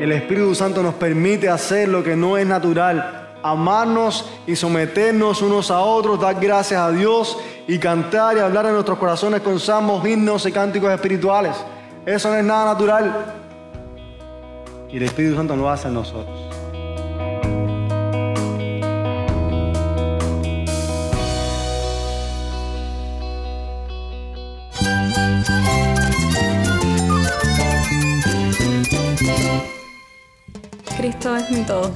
El Espíritu Santo nos permite hacer lo que no es natural, amarnos y someternos unos a otros, dar gracias a Dios y cantar y hablar en nuestros corazones con salmos, himnos y cánticos espirituales. Eso no es nada natural. Y el Espíritu Santo lo hace en nosotros.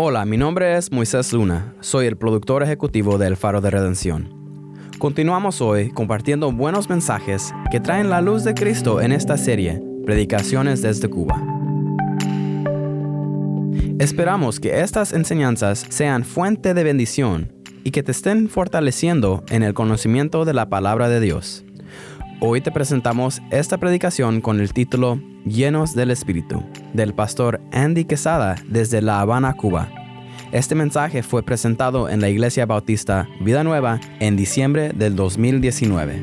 Hola, mi nombre es Moisés Luna. Soy el productor ejecutivo del Faro de Redención. Continuamos hoy compartiendo buenos mensajes que traen la luz de Cristo en esta serie, Predicaciones desde Cuba. Esperamos que estas enseñanzas sean fuente de bendición y que te estén fortaleciendo en el conocimiento de la palabra de Dios. Hoy te presentamos esta predicación con el título Llenos del Espíritu, del pastor Andy Quesada desde La Habana, Cuba. Este mensaje fue presentado en la Iglesia Bautista Vida Nueva en diciembre del 2019.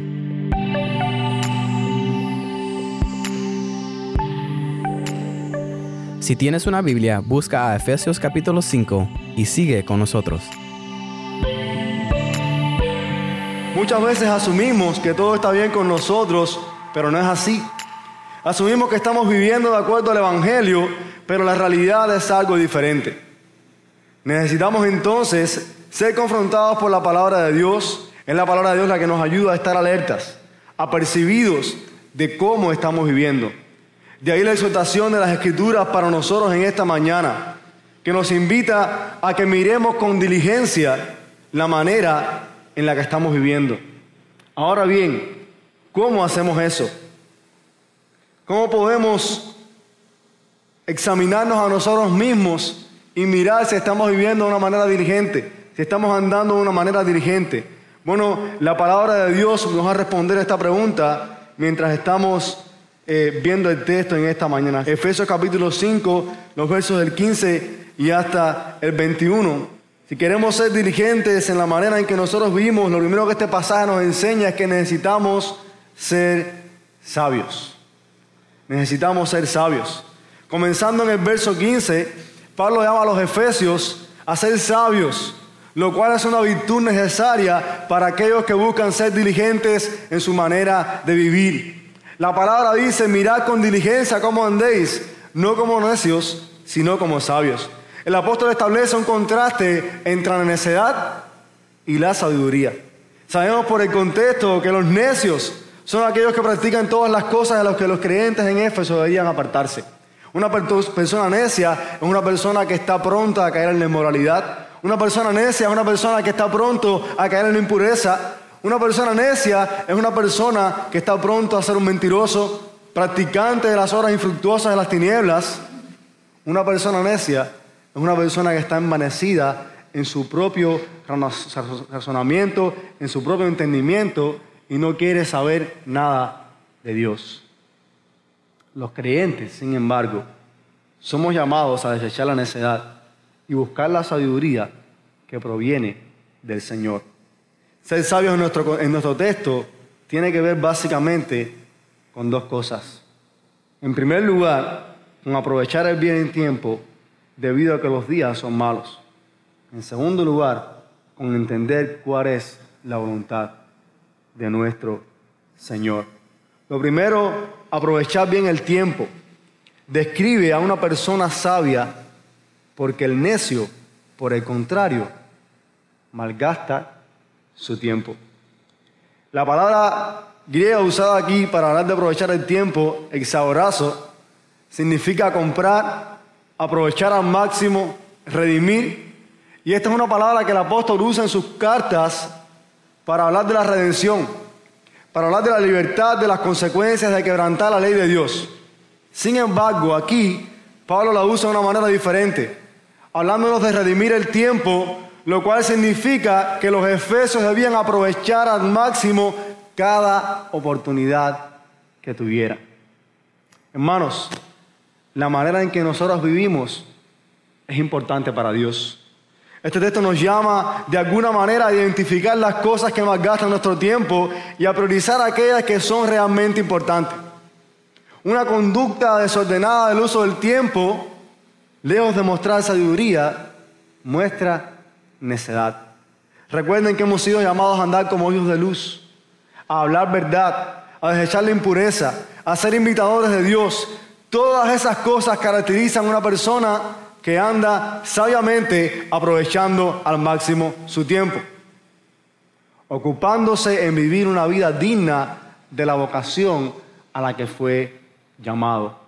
Si tienes una Biblia, busca a Efesios capítulo 5 y sigue con nosotros. Muchas veces asumimos que todo está bien con nosotros, pero no es así. Asumimos que estamos viviendo de acuerdo al Evangelio, pero la realidad es algo diferente. Necesitamos entonces ser confrontados por la palabra de Dios. Es la palabra de Dios la que nos ayuda a estar alertas, apercibidos de cómo estamos viviendo. De ahí la exhortación de las Escrituras para nosotros en esta mañana, que nos invita a que miremos con diligencia la manera en la que estamos viviendo. Ahora bien, ¿cómo hacemos eso? ¿Cómo podemos examinarnos a nosotros mismos y mirar si estamos viviendo de una manera diligente, si estamos andando de una manera diligente? Bueno, la palabra de Dios nos va a responder a esta pregunta mientras estamos eh, viendo el texto en esta mañana. Efesios capítulo 5, los versos del 15 y hasta el 21. Si queremos ser diligentes en la manera en que nosotros vivimos, lo primero que este pasaje nos enseña es que necesitamos ser sabios. Necesitamos ser sabios. Comenzando en el verso 15, Pablo llama a los efesios a ser sabios, lo cual es una virtud necesaria para aquellos que buscan ser diligentes en su manera de vivir. La palabra dice, mirad con diligencia cómo andéis, no como necios, sino como sabios. El apóstol establece un contraste entre la necedad y la sabiduría. Sabemos por el contexto que los necios son aquellos que practican todas las cosas de las que los creyentes en Éfeso deberían apartarse. Una persona necia es una persona que está pronta a caer en la inmoralidad. Una persona necia es una persona que está pronto a caer en la impureza. Una persona necia es una persona que está pronto a ser un mentiroso, practicante de las horas infructuosas de las tinieblas. Una persona necia es una persona que está envanecida en su propio razonamiento, en su propio entendimiento y no quiere saber nada de Dios. Los creyentes, sin embargo, somos llamados a desechar la necedad y buscar la sabiduría que proviene del Señor. Ser sabios en nuestro, en nuestro texto tiene que ver básicamente con dos cosas. En primer lugar, con aprovechar el bien en tiempo debido a que los días son malos. En segundo lugar, con entender cuál es la voluntad de nuestro Señor. Lo primero, aprovechar bien el tiempo. Describe a una persona sabia porque el necio, por el contrario, malgasta su tiempo. La palabra griega usada aquí para hablar de aprovechar el tiempo, exaborazo, significa comprar, aprovechar al máximo, redimir. Y esta es una palabra que el apóstol usa en sus cartas para hablar de la redención, para hablar de la libertad, de las consecuencias de quebrantar la ley de Dios. Sin embargo, aquí Pablo la usa de una manera diferente, hablándonos de redimir el tiempo, lo cual significa que los efesios debían aprovechar al máximo cada oportunidad que tuvieran. Hermanos, la manera en que nosotros vivimos es importante para Dios. Este texto nos llama de alguna manera a identificar las cosas que más gastan nuestro tiempo y a priorizar aquellas que son realmente importantes. Una conducta desordenada del uso del tiempo, lejos de mostrar sabiduría, muestra necedad. Recuerden que hemos sido llamados a andar como hijos de luz, a hablar verdad, a desechar la impureza, a ser imitadores de Dios. Todas esas cosas caracterizan a una persona que anda sabiamente aprovechando al máximo su tiempo, ocupándose en vivir una vida digna de la vocación a la que fue llamado.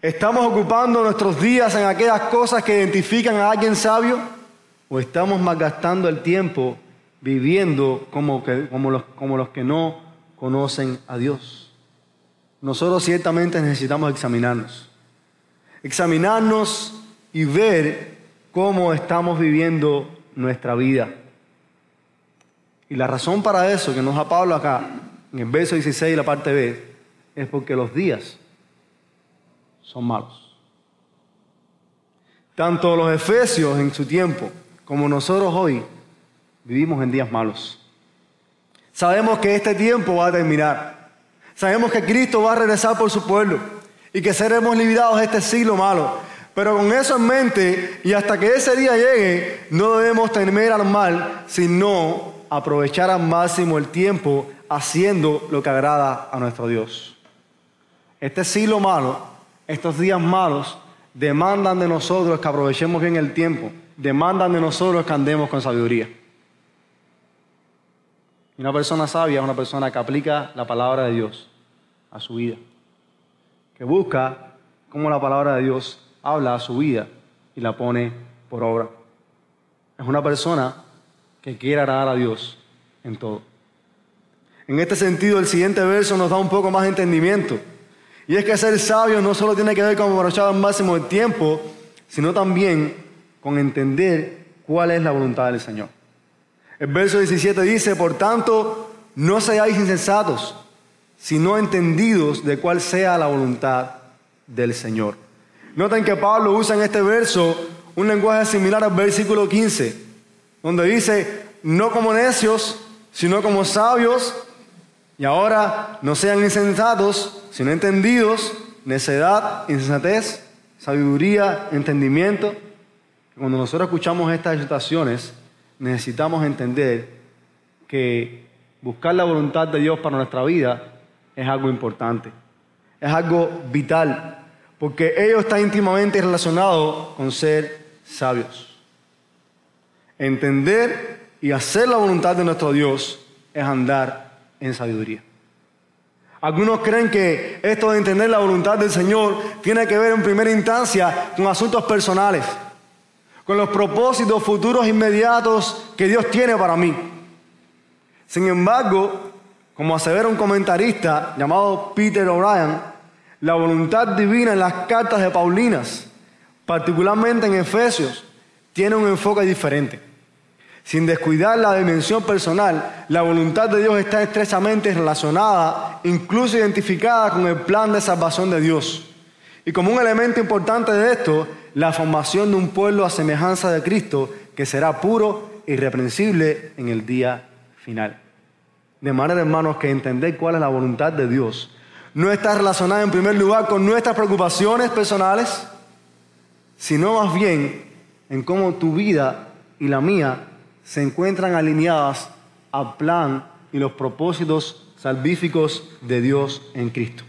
¿Estamos ocupando nuestros días en aquellas cosas que identifican a alguien sabio? ¿O estamos malgastando el tiempo viviendo como, como, los, como los que no conocen a Dios? Nosotros ciertamente necesitamos examinarnos. Examinarnos y ver cómo estamos viviendo nuestra vida. Y la razón para eso que nos da Pablo acá, en el verso 16 la parte B, es porque los días son malos. Tanto los efesios en su tiempo como nosotros hoy vivimos en días malos. Sabemos que este tiempo va a terminar. Sabemos que Cristo va a regresar por su pueblo y que seremos liberados de este siglo malo. Pero con eso en mente y hasta que ese día llegue, no debemos temer al mal, sino aprovechar al máximo el tiempo haciendo lo que agrada a nuestro Dios. Este siglo malo, estos días malos, demandan de nosotros que aprovechemos bien el tiempo, demandan de nosotros que andemos con sabiduría. Y una persona sabia es una persona que aplica la palabra de Dios a su vida, que busca cómo la palabra de Dios habla a su vida y la pone por obra. Es una persona que quiere agradar a Dios en todo. En este sentido, el siguiente verso nos da un poco más de entendimiento. Y es que ser sabio no solo tiene que ver con aprovechar al máximo el tiempo, sino también con entender cuál es la voluntad del Señor. El verso 17 dice, por tanto, no seáis insensatos, sino entendidos de cuál sea la voluntad del Señor. Noten que Pablo usa en este verso un lenguaje similar al versículo 15, donde dice, no como necios, sino como sabios, y ahora no sean insensatos, sino entendidos, necedad, insensatez, sabiduría, entendimiento. Cuando nosotros escuchamos estas exhortaciones, necesitamos entender que buscar la voluntad de Dios para nuestra vida es algo importante, es algo vital porque ello está íntimamente relacionado con ser sabios. Entender y hacer la voluntad de nuestro Dios es andar en sabiduría. Algunos creen que esto de entender la voluntad del Señor tiene que ver en primera instancia con asuntos personales, con los propósitos futuros inmediatos que Dios tiene para mí. Sin embargo, como asevera un comentarista llamado Peter O'Brien, la voluntad divina en las cartas de Paulinas, particularmente en Efesios, tiene un enfoque diferente. Sin descuidar la dimensión personal, la voluntad de Dios está estrechamente relacionada, incluso identificada con el plan de salvación de Dios. Y como un elemento importante de esto, la formación de un pueblo a semejanza de Cristo que será puro irreprensible en el día final. De manera, hermanos, que entender cuál es la voluntad de Dios no está relacionada en primer lugar con nuestras preocupaciones personales, sino más bien en cómo tu vida y la mía se encuentran alineadas al plan y los propósitos salvíficos de Dios en Cristo.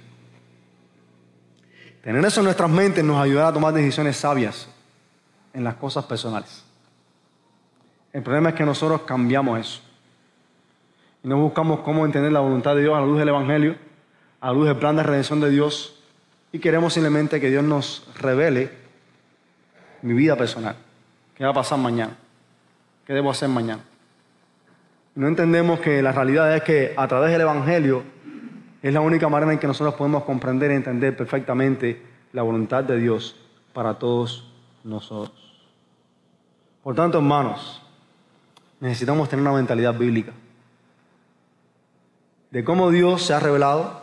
Tener eso en nuestras mentes nos ayudará a tomar decisiones sabias en las cosas personales. El problema es que nosotros cambiamos eso. Y no buscamos cómo entender la voluntad de Dios a la luz del Evangelio, a luz del plan de redención de Dios y queremos simplemente que Dios nos revele mi vida personal. ¿Qué va a pasar mañana? ¿Qué debo hacer mañana? No entendemos que la realidad es que a través del Evangelio Es la única manera en que nosotros podemos comprender y entender perfectamente la voluntad de Dios para todos nosotros. Por tanto, hermanos, necesitamos tener una mentalidad bíblica de cómo Dios se ha revelado,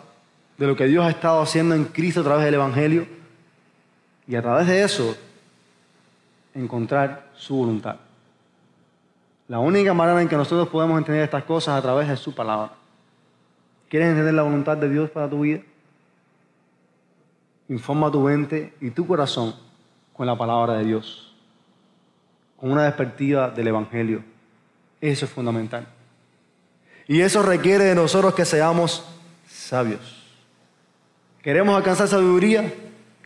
de lo que Dios ha estado haciendo en Cristo a través del Evangelio y a través de eso encontrar su voluntad. La única manera en que nosotros podemos entender estas cosas a través de su palabra. ¿Quieres entender la voluntad de Dios para tu vida? Informa tu mente y tu corazón con la palabra de Dios, con una perspectiva del Evangelio. Eso es fundamental. Y eso requiere de nosotros que seamos sabios. ¿Queremos alcanzar sabiduría?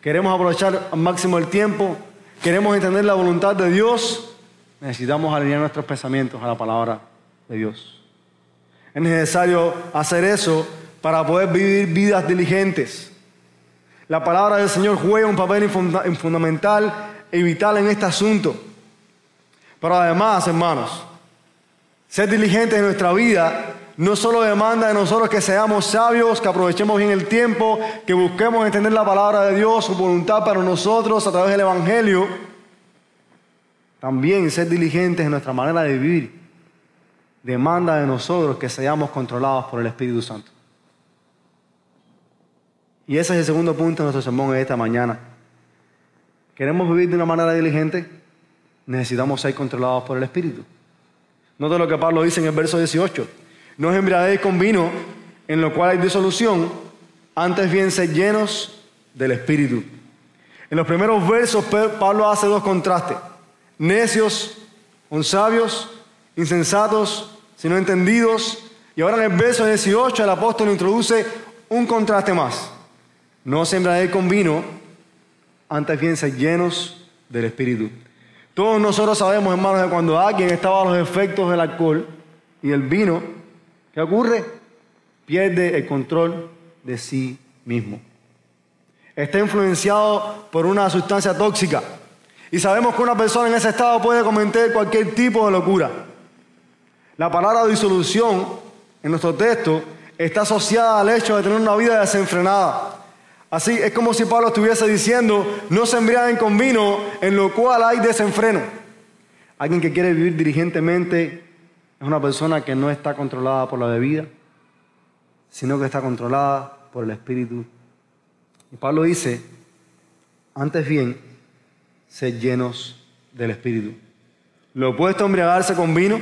¿Queremos aprovechar al máximo el tiempo? ¿Queremos entender la voluntad de Dios? Necesitamos alinear nuestros pensamientos a la palabra de Dios. Es necesario hacer eso para poder vivir vidas diligentes. La palabra del Señor juega un papel fundamental y vital en este asunto. Pero además, hermanos, ser diligentes en nuestra vida no solo demanda de nosotros que seamos sabios, que aprovechemos bien el tiempo, que busquemos entender la palabra de Dios, su voluntad para nosotros a través del Evangelio, también ser diligentes en nuestra manera de vivir demanda de nosotros que seamos controlados por el Espíritu Santo. Y ese es el segundo punto de nuestro sermón de esta mañana. ¿Queremos vivir de una manera diligente? Necesitamos ser controlados por el Espíritu. Nota lo que Pablo dice en el verso 18. No os embriaguéis con vino, en lo cual hay disolución, antes bien sed llenos del Espíritu. En los primeros versos Pablo hace dos contrastes. Necios sabios, insensatos, sino entendidos. Y ahora en el verso 18 el apóstol introduce un contraste más. No os embriaguéis con vino, antes bien llenos del Espíritu. Todos nosotros sabemos, hermanos, que cuando alguien está bajo los efectos del alcohol y el vino, ¿qué ocurre? Pierde el control de sí mismo. Está influenciado por una sustancia tóxica. Y sabemos que una persona en ese estado puede cometer cualquier tipo de locura. La palabra disolución en nuestro texto está asociada al hecho de tener una vida desenfrenada. Así es como si Pablo estuviese diciendo, no se embriaguen con vino, en lo cual hay desenfreno. Alguien que quiere vivir diligentemente es una persona que no está controlada por la bebida, sino que está controlada por el Espíritu. Y Pablo dice, antes bien, sed llenos del Espíritu. Lo opuesto a embriagarse con vino,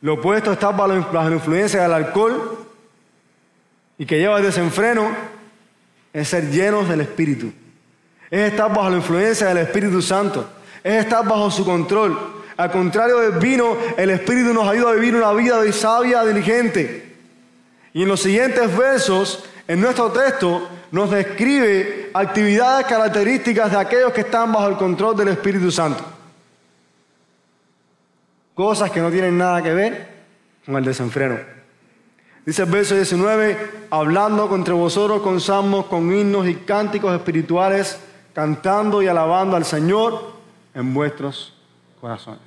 lo opuesto a estar bajo la influencia del alcohol y que lleva el desenfreno, es ser llenos del Espíritu. Es estar bajo la influencia del Espíritu Santo. Es estar bajo su control. Al contrario del vino, el Espíritu nos ayuda a vivir una vida de sabia, diligente. Y en los siguientes versos, en nuestro texto, nos describe actividades características de aquellos que están bajo el control del Espíritu Santo. Cosas que no tienen nada que ver con el desenfreno. Dice el verso 19, hablando contra vosotros con salmos, con himnos y cánticos espirituales, cantando y alabando al Señor en vuestros corazones.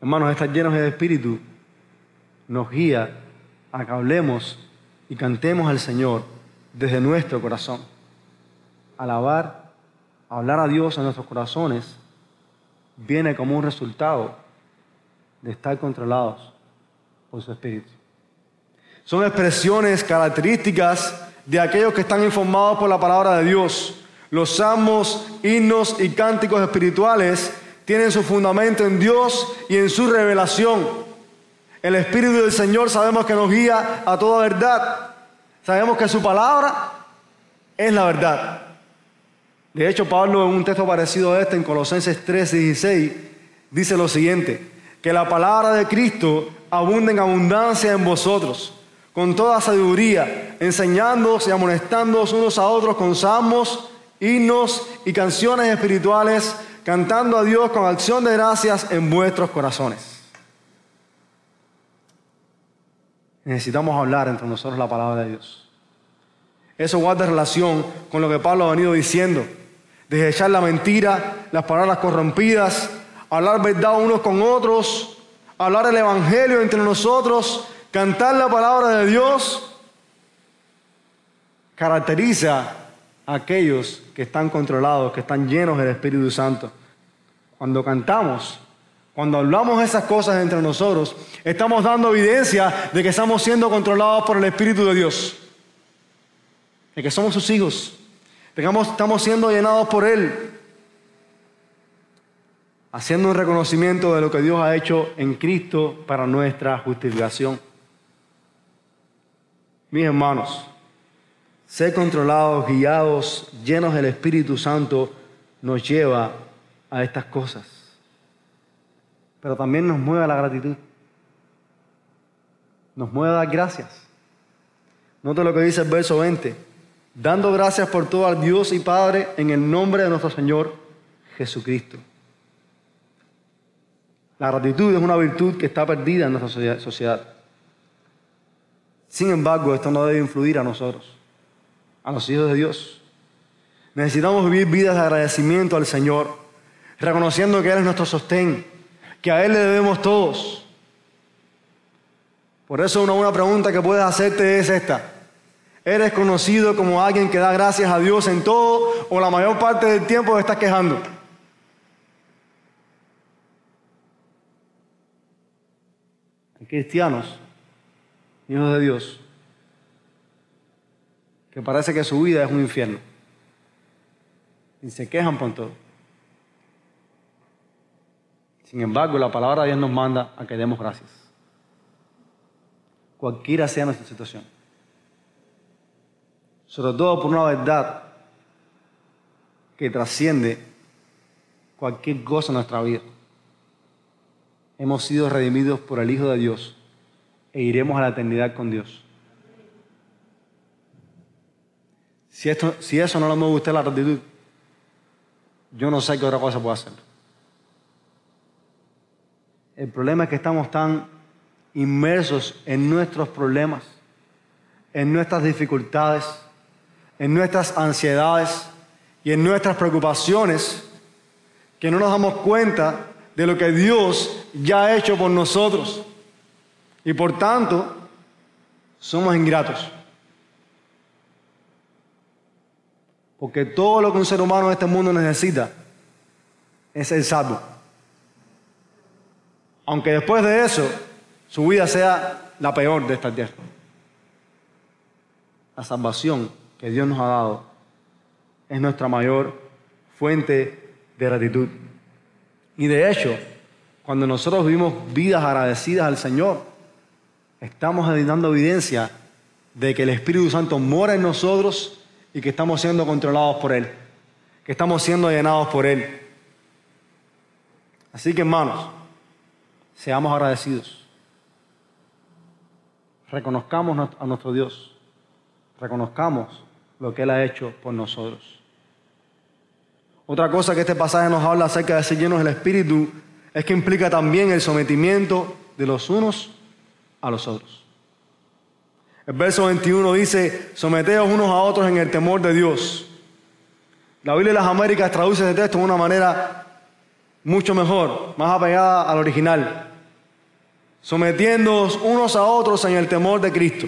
Hermanos, estar llenos de espíritu nos guía a que hablemos y cantemos al Señor desde nuestro corazón. Alabar, hablar a Dios en nuestros corazones viene como un resultado de estar controlados por su espíritu. Son expresiones características de aquellos que están informados por la palabra de Dios. Los salmos, himnos y cánticos espirituales tienen su fundamento en Dios y en su revelación. El Espíritu del Señor sabemos que nos guía a toda verdad. Sabemos que su palabra es la verdad. De hecho, Pablo en un texto parecido a este, en Colosenses 3, 16, dice lo siguiente, que la palabra de Cristo abunda en abundancia en vosotros, con toda sabiduría, enseñándoos y amonestándoos unos a otros con salmos, himnos y canciones espirituales, cantando a Dios con acción de gracias en vuestros corazones. Necesitamos hablar entre nosotros la palabra de Dios. Eso guarda relación con lo que Pablo ha venido diciendo, desechar la mentira, las palabras corrompidas, hablar verdad unos con otros, hablar el Evangelio entre nosotros, Cantar la palabra de Dios. Caracteriza a aquellos que están controlados, que están llenos del Espíritu Santo. Cuando cantamos, cuando hablamos esas cosas entre nosotros, estamos dando evidencia de que estamos siendo controlados por el Espíritu de Dios, de que somos sus hijos, estamos siendo llenados por Él, haciendo un reconocimiento de lo que Dios ha hecho en Cristo para nuestra justificación. Mis hermanos, ser controlados, guiados, llenos del Espíritu Santo nos lleva a estas cosas pero también nos mueve a la gratitud. Nos mueve a dar gracias. Note lo que dice el verso 20. Dando gracias por todo al Dios y Padre en el nombre de nuestro Señor Jesucristo. La gratitud es una virtud que está perdida en nuestra sociedad. Sin embargo, esto no debe influir a nosotros, a los hijos de Dios. Necesitamos vivir vidas de agradecimiento al Señor, reconociendo que Él es nuestro sostén, que a Él le debemos todos. Por eso una buena pregunta que puedes hacerte es esta. ¿Eres conocido como alguien que da gracias a Dios en todo o la mayor parte del tiempo estás quejando? Hay cristianos, hijos de Dios, que parece que su vida es un infierno. Y se quejan por todo. Sin embargo, la palabra de Dios nos manda a que demos gracias. Cualquiera sea nuestra situación. Sobre todo por una verdad que trasciende cualquier cosa en nuestra vida. Hemos sido redimidos por el Hijo de Dios e iremos a la eternidad con Dios. Si, esto, si eso no le mueve a usted la gratitud, yo no sé qué otra cosa puedo hacer. El problema es que estamos tan inmersos en nuestros problemas, en nuestras dificultades, en nuestras ansiedades y en nuestras preocupaciones, que no nos damos cuenta de lo que Dios ya ha hecho por nosotros. Y por tanto, somos ingratos. Porque todo lo que un ser humano en este mundo necesita es el salvo aunque después de eso su vida sea la peor de esta tierra. La salvación que Dios nos ha dado es nuestra mayor fuente de gratitud. Y de hecho, cuando nosotros vivimos vidas agradecidas al Señor, estamos dando evidencia de que el Espíritu Santo mora en nosotros y que estamos siendo controlados por Él, que estamos siendo llenados por Él. Así que hermanos, Seamos agradecidos. Reconozcamos a nuestro Dios. Reconozcamos lo que Él ha hecho por nosotros. Otra cosa que este pasaje nos habla acerca de ser llenos del Espíritu es que implica también el sometimiento de los unos a los otros. El verso 21 dice, someteos unos a otros en el temor de Dios. La Biblia de las Américas traduce este texto de una manera mucho mejor, más apegada al original, sometiéndonos unos a otros en el temor de Cristo.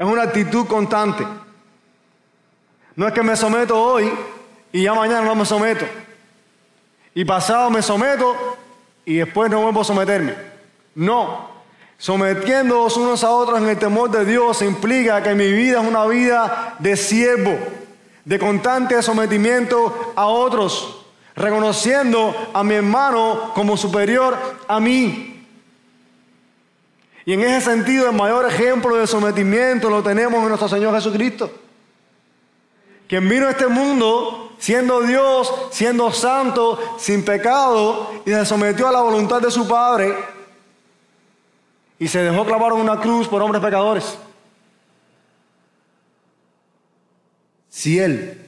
Es una actitud constante. No es que me someto hoy y ya mañana no me someto. Y pasado me someto y después no vuelvo a someterme. No. Sometiéndonos unos a otros en el temor de Dios implica que mi vida es una vida de siervo, de constante sometimiento a otros reconociendo a mi hermano como superior a mí. Y en ese sentido, el mayor ejemplo de sometimiento lo tenemos en nuestro Señor Jesucristo, quien vino a este mundo siendo Dios, siendo santo, sin pecado, y se sometió a la voluntad de su Padre, y se dejó clavar en una cruz por hombres pecadores. Si Él,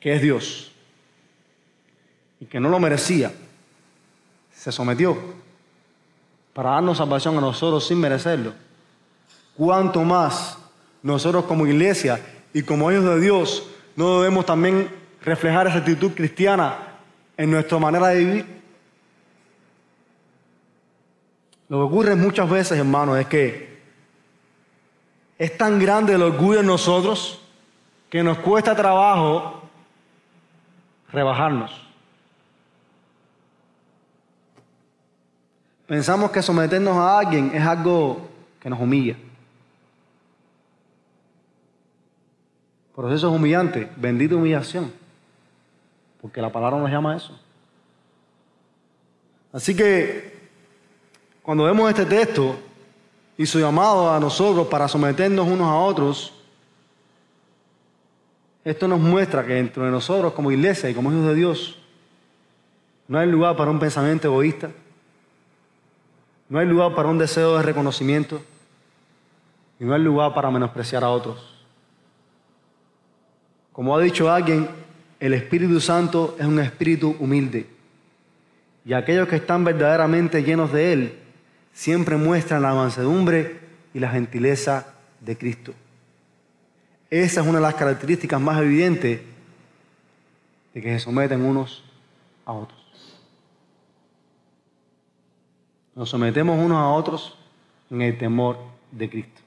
que es Dios, y que no lo merecía, se sometió para darnos salvación a nosotros sin merecerlo. Cuanto más nosotros como iglesia y como hijos de Dios no debemos también reflejar esa actitud cristiana en nuestra manera de vivir. Lo que ocurre muchas veces, hermanos, es que es tan grande el orgullo en nosotros que nos cuesta trabajo rebajarnos. Pensamos que someternos a alguien es algo que nos humilla. Por eso es humillante, bendita humillación, porque la palabra nos llama a eso. Así que cuando vemos este texto y su llamado a nosotros para someternos unos a otros, esto nos muestra que dentro de nosotros como iglesia y como hijos de Dios, no hay lugar para un pensamiento egoísta, no hay lugar para un deseo de reconocimiento y no hay lugar para menospreciar a otros. Como ha dicho alguien, el Espíritu Santo es un espíritu humilde y aquellos que están verdaderamente llenos de Él siempre muestran la mansedumbre y la gentileza de Cristo. Esa es una de las características más evidentes de que se someten unos a otros. Nos sometemos unos a otros en el temor de Cristo.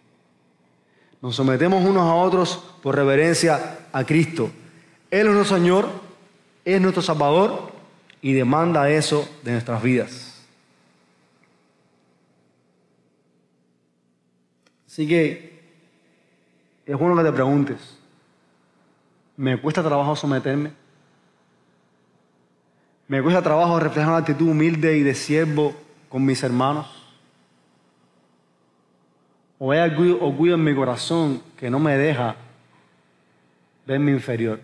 Nos sometemos unos a otros por reverencia a Cristo. Él es nuestro Señor, es nuestro Salvador y demanda eso de nuestras vidas. Así que es bueno que te preguntes, ¿me cuesta trabajo someterme? ¿Me cuesta trabajo reflejar una actitud humilde y de siervo con mis hermanos? ¿O hay orgullo, en mi corazón que no me deja verme inferior?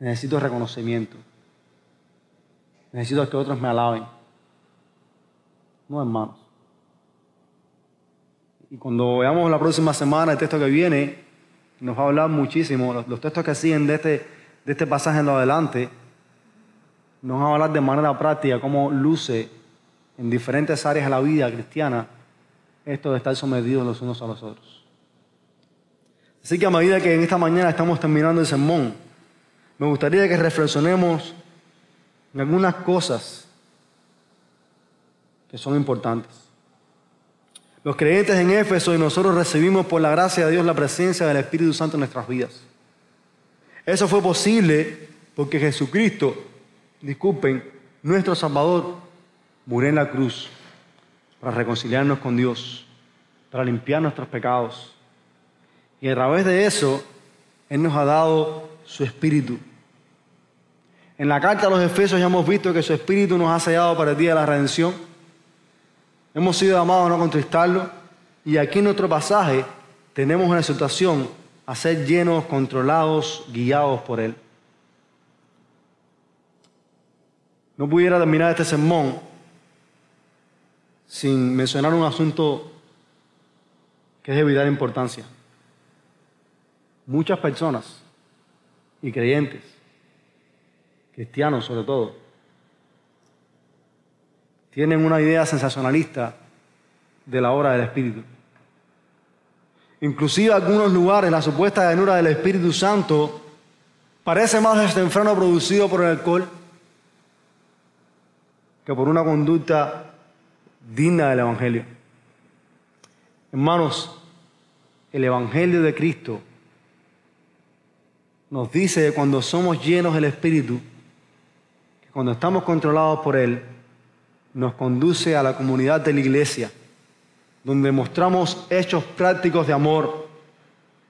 Necesito reconocimiento. Necesito que otros me alaben. No, hermanos. Y cuando veamos la próxima semana el texto que viene, nos va a hablar muchísimo. Los, textos que siguen de este, de este pasaje en lo adelante, nos va a hablar de manera práctica cómo luce en diferentes áreas de la vida cristiana esto de estar sometidos los unos a los otros. Así que a medida que en esta mañana estamos terminando el sermón, me gustaría que reflexionemos en algunas cosas que son importantes. Los creyentes en Éfeso y nosotros recibimos por la gracia de Dios la presencia del Espíritu Santo en nuestras vidas. Eso fue posible porque Jesucristo, disculpen, nuestro Salvador, murió en la cruz para reconciliarnos con Dios, para limpiar nuestros pecados. Y a través de eso, Él nos ha dado su Espíritu en la carta a los Efesios ya hemos visto que su Espíritu nos ha sellado para el día de la redención. Hemos sido llamados a no contristarlo. Y aquí en nuestro pasaje tenemos una exhortación a ser llenos, controlados, guiados por Él. No pudiera terminar este sermón sin mencionar un asunto que es de vital importancia. Muchas personas y creyentes cristianos sobre todo, tienen una idea sensacionalista de la obra del Espíritu. Inclusive algunos lugares la supuesta llenura del Espíritu Santo parece más desenfreno producido por el alcohol que por una conducta digna del Evangelio. Hermanos, el Evangelio de Cristo nos dice que cuando somos llenos del Espíritu, cuando estamos controlados por Él, nos conduce a la comunidad de la iglesia, donde mostramos hechos prácticos de amor.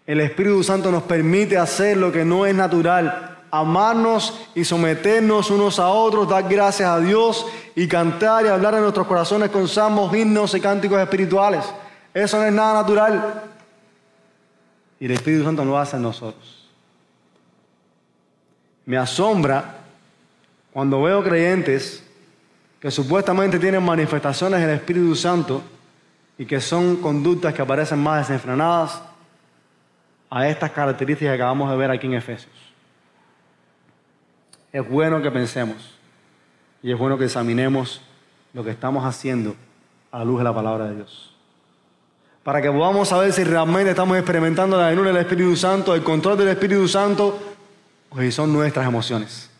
El Espíritu Santo nos permite hacer lo que no es natural, amarnos y someternos unos a otros, dar gracias a Dios y cantar y hablar en nuestros corazones con salmos, himnos y cánticos espirituales. Eso no es nada natural. Y el Espíritu Santo lo hace en nosotros. Me asombra cuando veo creyentes que supuestamente tienen manifestaciones del Espíritu Santo y que son conductas que aparecen más desenfrenadas a estas características que acabamos de ver aquí en Efesios. Es bueno que pensemos y es bueno que examinemos lo que estamos haciendo a la luz de la palabra de Dios. Para que podamos saber si realmente estamos experimentando la llenura del Espíritu Santo, el control del Espíritu Santo, o si son nuestras emociones.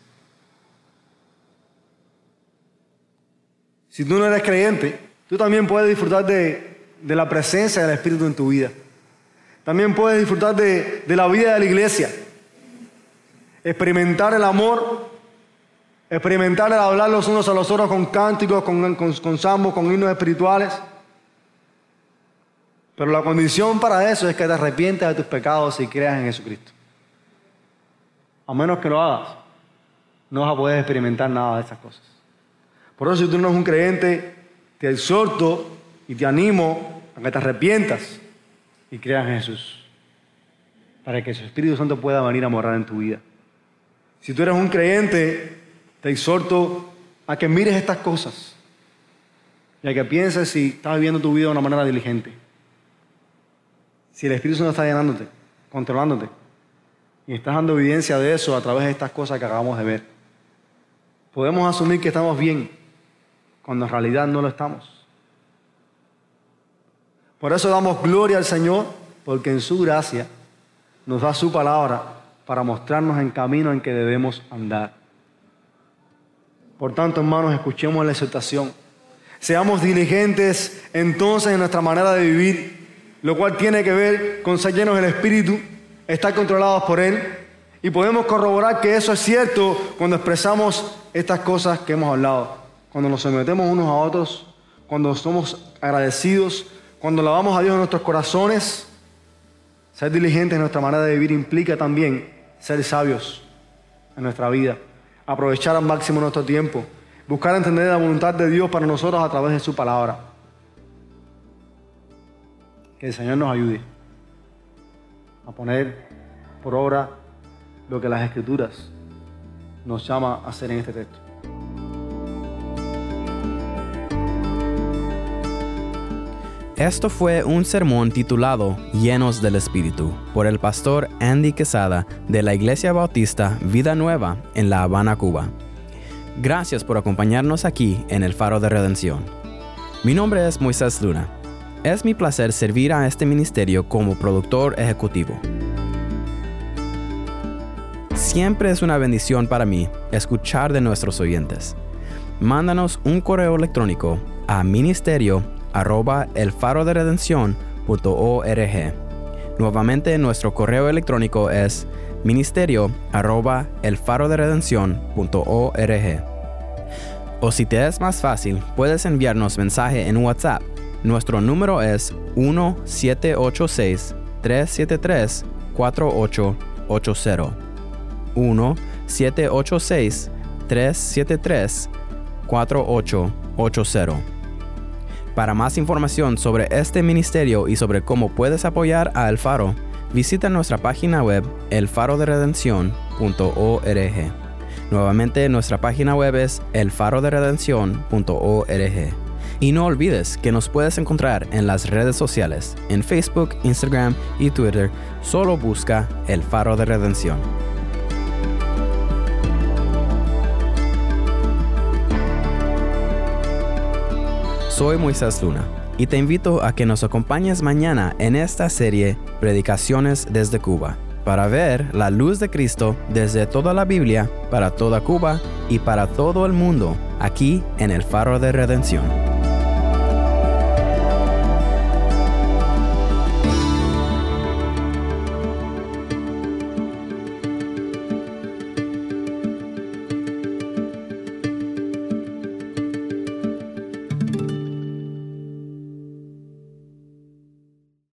Si tú no eres creyente, tú también puedes disfrutar de, la presencia del Espíritu en tu vida. También puedes disfrutar de la vida de la iglesia. Experimentar el amor, experimentar el hablar los unos a los otros con cánticos, con, con, con con himnos espirituales. Pero la condición para eso es que te arrepientes de tus pecados y creas en Jesucristo. A menos que lo hagas, no vas a poder experimentar nada de esas cosas. Por eso si tú no eres un creyente, te exhorto y te animo a que te arrepientas y creas en Jesús. Para que su Espíritu Santo pueda venir a morar en tu vida. Si tú eres un creyente, te exhorto a que mires estas cosas y a que pienses si estás viviendo tu vida de una manera diligente. Si el Espíritu Santo está llenándote, controlándote, y estás dando evidencia de eso a través de estas cosas que acabamos de ver, podemos asumir que estamos bien cuando en realidad no lo estamos. Por eso damos gloria al Señor, porque en su gracia nos da su palabra para mostrarnos en camino en que debemos andar. Por tanto, hermanos, escuchemos la exhortación. Seamos diligentes entonces en nuestra manera de vivir, lo cual tiene que ver con ser llenos del Espíritu, estar controlados por Él, y podemos corroborar que eso es cierto cuando expresamos estas cosas que hemos hablado, cuando nos sometemos unos a otros, cuando somos agradecidos, cuando lavamos a Dios en nuestros corazones. Ser diligentes en nuestra manera de vivir implica también ser sabios en nuestra vida, aprovechar al máximo nuestro tiempo, buscar entender la voluntad de Dios para nosotros a través de su palabra. Que el Señor nos ayude a poner por obra lo que las Escrituras nos llama a hacer en este texto. Esto fue un sermón titulado Llenos del Espíritu por el pastor Andy Quesada de la Iglesia Bautista Vida Nueva en La Habana, Cuba. Gracias por acompañarnos aquí en el Faro de Redención. Mi nombre es Moisés Luna. Es mi placer servir a este ministerio como productor ejecutivo. Siempre es una bendición para mí escuchar de nuestros oyentes. Mándanos un correo electrónico a ministerio arroba elfaroderedención.org. Nuevamente nuestro correo electrónico es ministerio arroba elfaroderedención.org. O si te es más fácil, puedes enviarnos mensaje en WhatsApp. Nuestro número es 1-786-373-4880. 1-786-373-4880. Para más información sobre este ministerio y sobre cómo puedes apoyar a El Faro, visita nuestra página web elfaroderedención.org. Nuevamente nuestra página web es elfaroderedención.org. Y no olvides que nos puedes encontrar en las redes sociales, en Facebook, Instagram y Twitter. Solo busca El Faro de Redención. Soy Moisés Luna y te invito a que nos acompañes mañana en esta serie Predicaciones desde Cuba para ver la luz de Cristo desde toda la Biblia, para toda Cuba y para todo el mundo, aquí en el Faro de Redención.